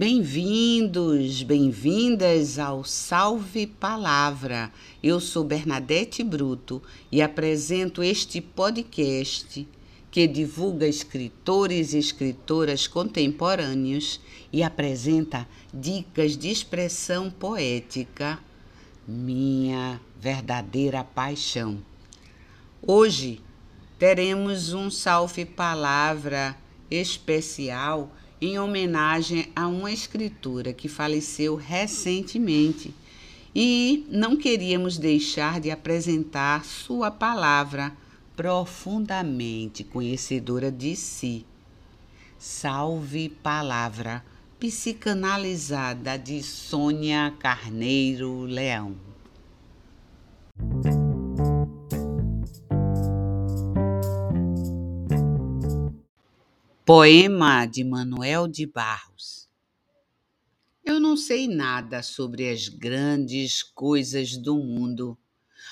Bem-vindos, bem-vindas ao Salve Palavra. Eu sou Bernadette Bruto e apresento este podcast que divulga escritores e escritoras contemporâneos e apresenta dicas de expressão poética, minha verdadeira paixão. Hoje teremos um salve palavra especial em homenagem a uma escritora que faleceu recentemente e não queríamos deixar de apresentar sua palavra profundamente conhecedora de si. Salve Palavra, psicanalizada de Sônia Carneiro Leão. Poema de Manuel de Barros. Eu não sei nada sobre as grandes coisas do mundo,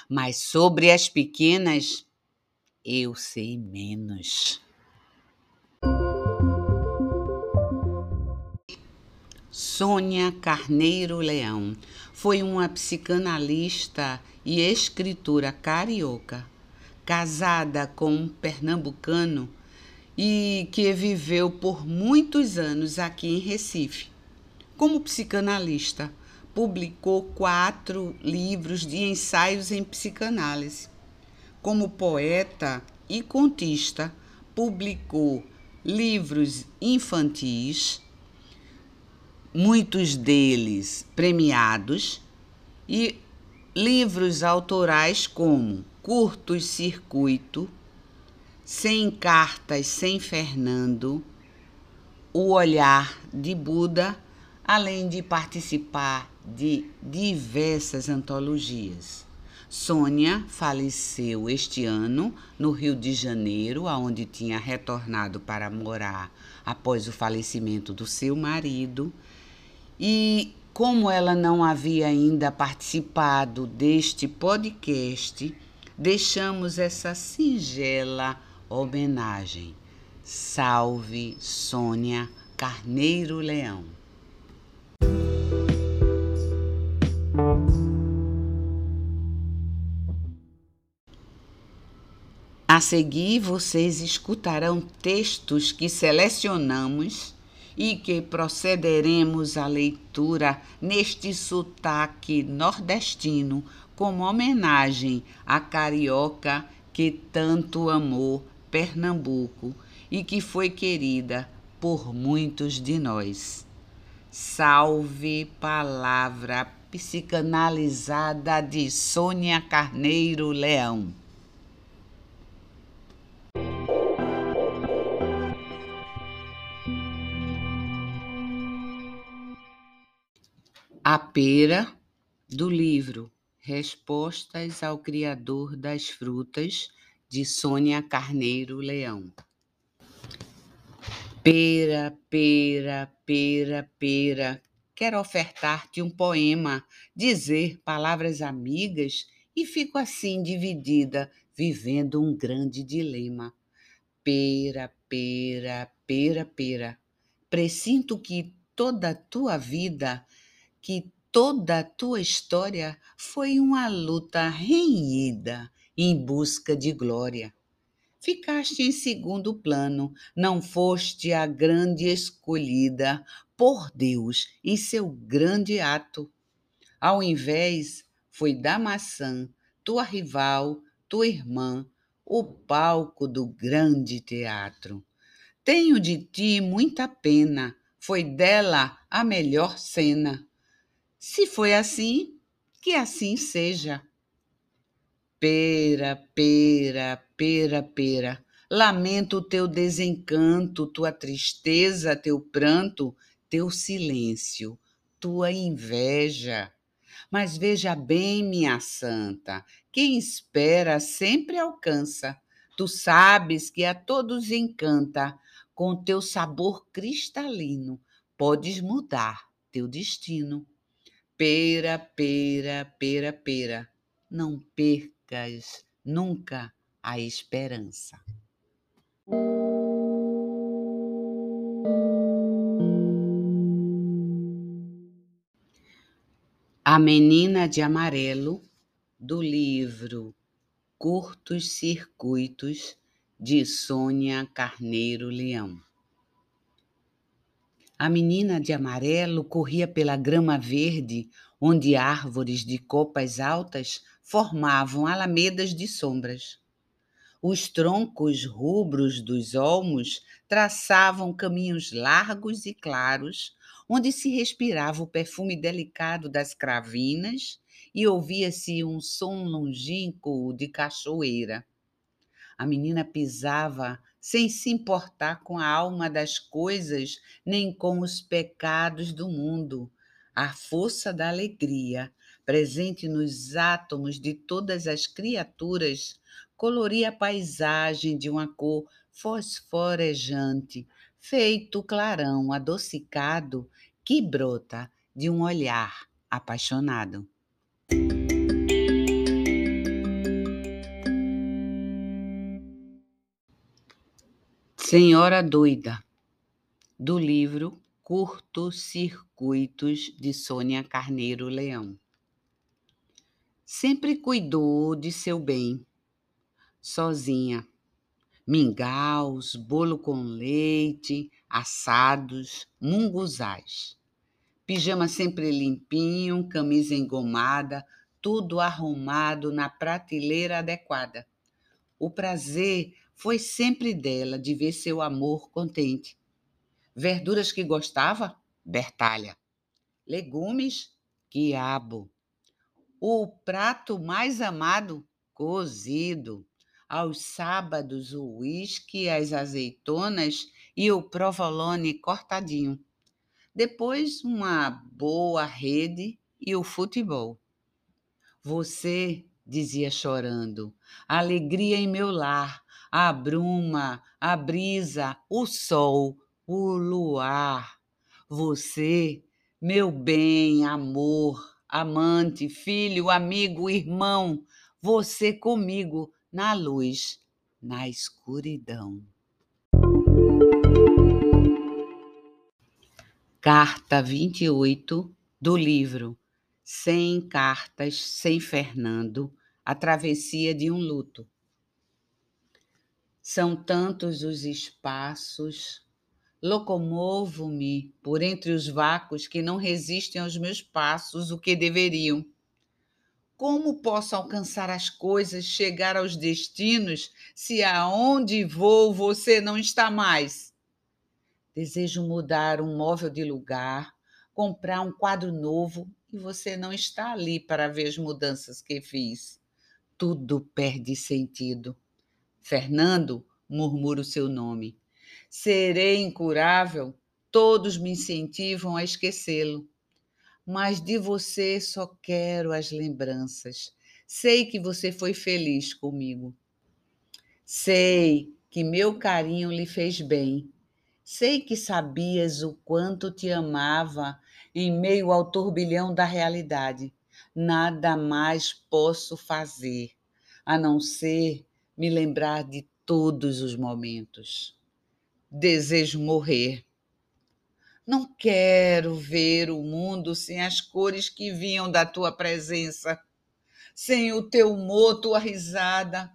mas sobre as pequenas eu sei menos. Sônia Carneiro Leão foi uma psicanalista e escritora carioca, casada com um pernambucano e que viveu por muitos anos aqui em Recife. Como psicanalista, publicou quatro livros de ensaios em psicanálise. Como poeta e contista, publicou livros infantis, muitos deles premiados, e livros autorais como Curtos Circuito, sem cartas, sem Fernando, o olhar de Buda, além de participar de diversas antologias. Sônia faleceu este ano no Rio de Janeiro, aonde tinha retornado para morar após o falecimento do seu marido. E como ela não havia ainda participado deste podcast, deixamos essa singela homenagem. Salve Sônia Carneiro Leão. A seguir, vocês escutarão textos que selecionamos e que procederemos à leitura neste sotaque nordestino como homenagem à carioca que tanto amou Pernambuco e que foi querida por muitos de nós. Salve Palavra Psicanalizada de Sônia Carneiro Leão. A pera do livro Respostas ao Criador das Frutas de Sônia Carneiro Leão. Pera, pera, pera, pera, quero ofertar-te um poema, dizer palavras amigas e fico assim dividida, vivendo um grande dilema. Pera, pera, pera, pera, presinto que toda a tua vida, que toda a tua história foi uma luta renhida em busca de glória. Ficaste em segundo plano, não foste a grande escolhida por Deus em seu grande ato. Ao invés, foi da maçã, tua rival, tua irmã, o palco do grande teatro. Tenho de ti muita pena, foi dela a melhor cena. Se foi assim, que assim seja. Pera, pera, pera, pera. Lamento o teu desencanto, tua tristeza, teu pranto, teu silêncio, tua inveja. Mas veja bem, minha santa, quem espera sempre alcança. Tu sabes que a todos encanta, com teu sabor cristalino, podes mudar teu destino. Pera, pera, pera, pera, não perca nunca a esperança. A Menina de Amarelo, do livro Curtos Circuitos, de Sônia Carneiro Leão. A menina de amarelo corria pela grama verde, onde árvores de copas altas formavam alamedas de sombras. Os troncos rubros dos olmos traçavam caminhos largos e claros, onde se respirava o perfume delicado das cravinas e ouvia-se um som longínquo de cachoeira. A menina pisava sem se importar com a alma das coisas nem com os pecados do mundo. A força da alegria, presente nos átomos de todas as criaturas, coloria a paisagem de uma cor fosforejante, feito clarão adocicado que brota de um olhar apaixonado. Senhora Doida, do livro Curtos Circuitos de Sônia Carneiro Leão. Sempre cuidou de seu bem, sozinha mingaus, bolo com leite, assados, munguzais. Pijama sempre limpinho, camisa engomada, tudo arrumado na prateleira adequada. O prazer foi sempre dela de ver seu amor contente. Verduras que gostava? Bertalha. Legumes? Quiabo. O prato mais amado? Cozido aos sábados o uísque, as azeitonas e o provolone cortadinho. Depois, uma boa rede e o futebol. Você, dizia chorando, alegria em meu lar, a bruma, a brisa, o sol, o luar. Você, meu bem, amor, amante, filho, amigo, irmão, você comigo na luz, na escuridão. Carta 28 do livro Sem Cartas, Sem Fernando, A Travessia de um Luto. São tantos os espaços, locomovo-me por entre os vácuos que não resistem aos meus passos o que deveriam como posso alcançar as coisas, chegar aos destinos, se aonde vou você não está mais? Desejo mudar um móvel de lugar, comprar um quadro novo e você não está ali para ver as mudanças que fiz. Tudo perde sentido. Fernando, murmura o seu nome. Serei incurável, todos me incentivam a esquecê-lo mas de você só quero as lembranças. Sei que você foi feliz comigo. Sei que meu carinho lhe fez bem. Sei que sabias o quanto te amava em meio ao turbilhão da realidade. Nada mais posso fazer a não ser me lembrar de todos os momentos. Desejo morrer não quero ver o mundo sem as cores que vinham da tua presença, sem o teu humor, tua risada.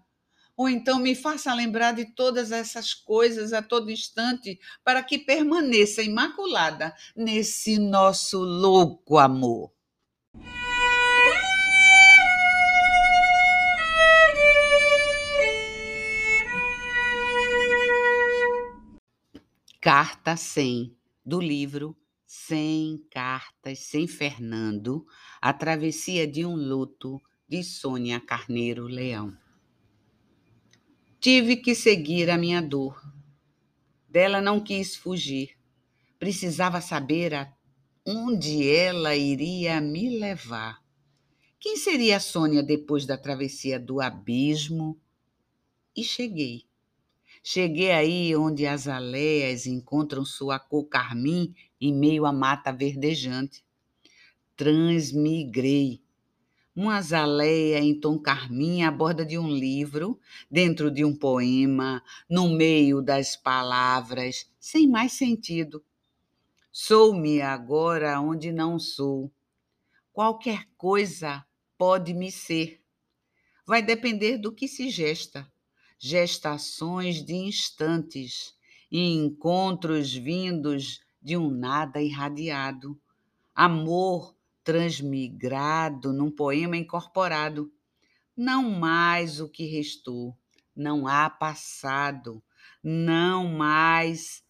Ou então me faça lembrar de todas essas coisas a todo instante, para que permaneça imaculada nesse nosso louco amor. Carta 100 do livro Sem Cartas, Sem Fernando, A Travessia de um Luto, de Sônia Carneiro Leão. Tive que seguir a minha dor. Dela não quis fugir. Precisava saber onde ela iria me levar. Quem seria a Sônia depois da travessia do abismo? E cheguei. Cheguei aí onde as aleias encontram sua cor carmim em meio à mata verdejante. Transmigrei. Uma azaleia em tom carmim à borda de um livro, dentro de um poema, no meio das palavras, sem mais sentido. Sou-me agora onde não sou. qualquer coisa pode me ser. Vai depender do que se gesta. Gestações de instantes e encontros vindos de um nada irradiado. Amor transmigrado num poema incorporado. Não mais o que restou, não há passado, não mais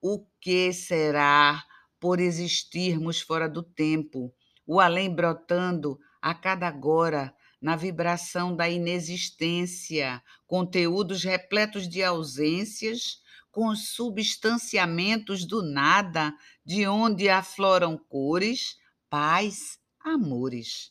o que será por existirmos fora do tempo, o além brotando a cada agora na vibração da inexistência, conteúdos repletos de ausências, com substanciamentos do nada, de onde afloram cores, paz, amores.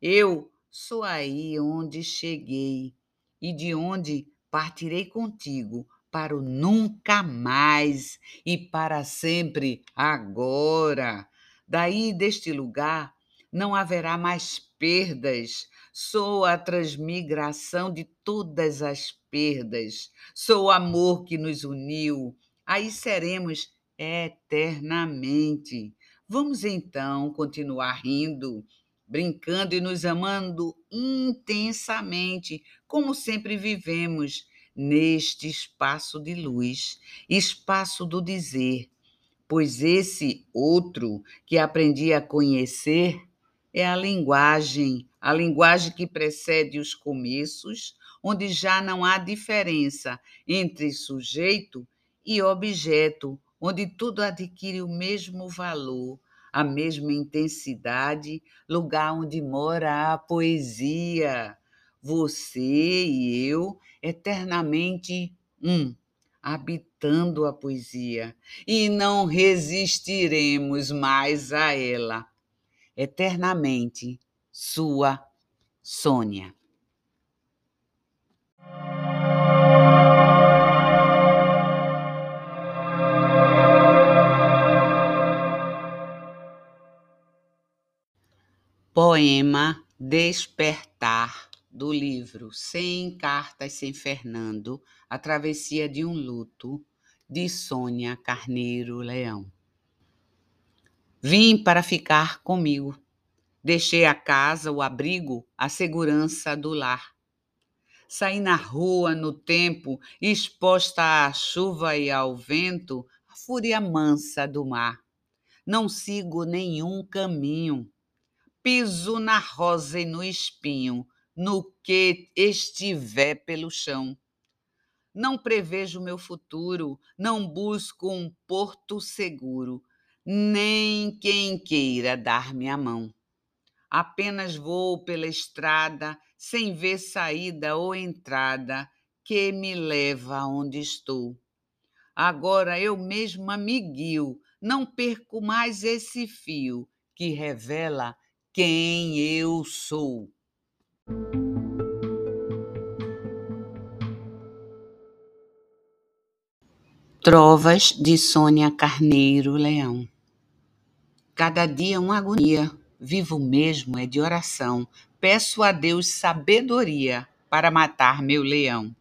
Eu sou aí onde cheguei e de onde partirei contigo para o nunca mais e para sempre agora. Daí deste lugar não haverá mais perdas. Sou a transmigração de todas as perdas. Sou o amor que nos uniu. Aí seremos eternamente. Vamos então continuar rindo, brincando e nos amando intensamente, como sempre vivemos neste espaço de luz, espaço do dizer, pois esse outro que aprendi a conhecer é a linguagem, a linguagem que precede os começos, onde já não há diferença entre sujeito e objeto, onde tudo adquire o mesmo valor, a mesma intensidade, lugar onde mora a poesia você e eu eternamente um, habitando a poesia, e não resistiremos mais a ela. Eternamente, sua Sônia. Poema Despertar do livro Sem Cartas Sem Fernando, A Travessia de um Luto, de Sônia Carneiro Leão. Vim para ficar comigo. Deixei a casa, o abrigo, a segurança do lar. Saí na rua no tempo, exposta à chuva e ao vento, a fúria mansa do mar. Não sigo nenhum caminho. Piso na rosa e no espinho, no que estiver pelo chão. Não prevejo meu futuro, não busco um porto seguro, nem quem queira dar-me a mão. Apenas vou pela estrada, sem ver saída ou entrada, que me leva aonde estou. Agora eu mesma me guio, não perco mais esse fio que revela quem eu sou. Trovas de Sônia Carneiro Leão. Cada dia uma agonia, vivo mesmo é de oração. Peço a Deus sabedoria para matar meu leão.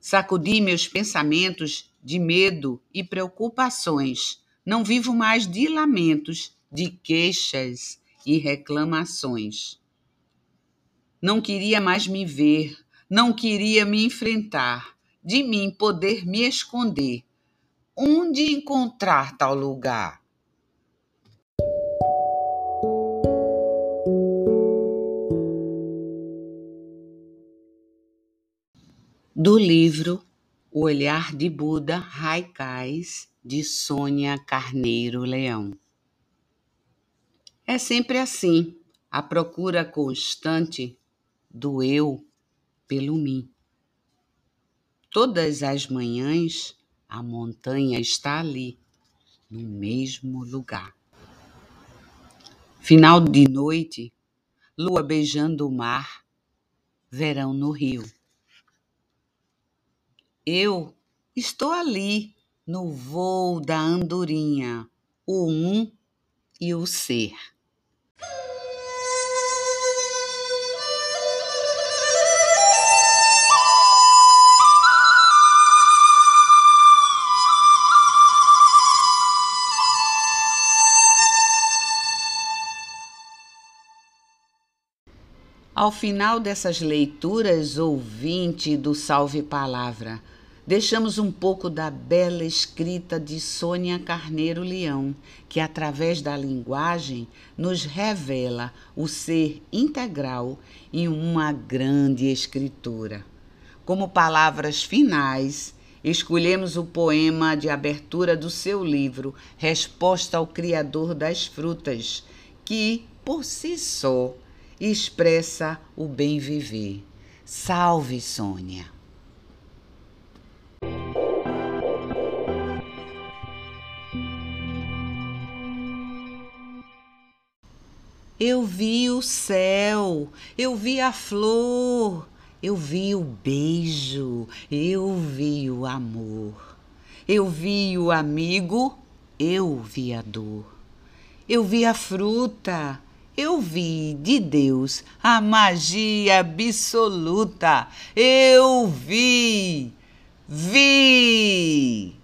Sacudi meus pensamentos de medo e preocupações. Não vivo mais de lamentos, de queixas e reclamações. Não queria mais me ver, não queria me enfrentar, de mim poder me esconder. Onde encontrar tal lugar? Do livro O Olhar de Buda Raikais, de Sônia Carneiro Leão. É sempre assim, a procura constante do eu pelo mim. Todas as manhãs a montanha está ali, no mesmo lugar. Final de noite, lua beijando o mar, verão no rio. Eu estou ali, no voo da andorinha, o um e o ser. Ao final dessas leituras, ouvinte do Salve Palavra, deixamos um pouco da bela escrita de Sônia Carneiro Leão, que através da linguagem nos revela o ser integral em uma grande escritora. Como palavras finais, escolhemos o poema de abertura do seu livro Resposta ao Criador das Frutas, que, por si só, expressa o bem viver. Salve, Sônia! Eu vi o céu, eu vi a flor, eu vi o beijo, eu vi o amor, eu vi o amigo, eu vi a dor, eu vi a fruta, eu vi de Deus a magia absoluta. Eu vi, vi.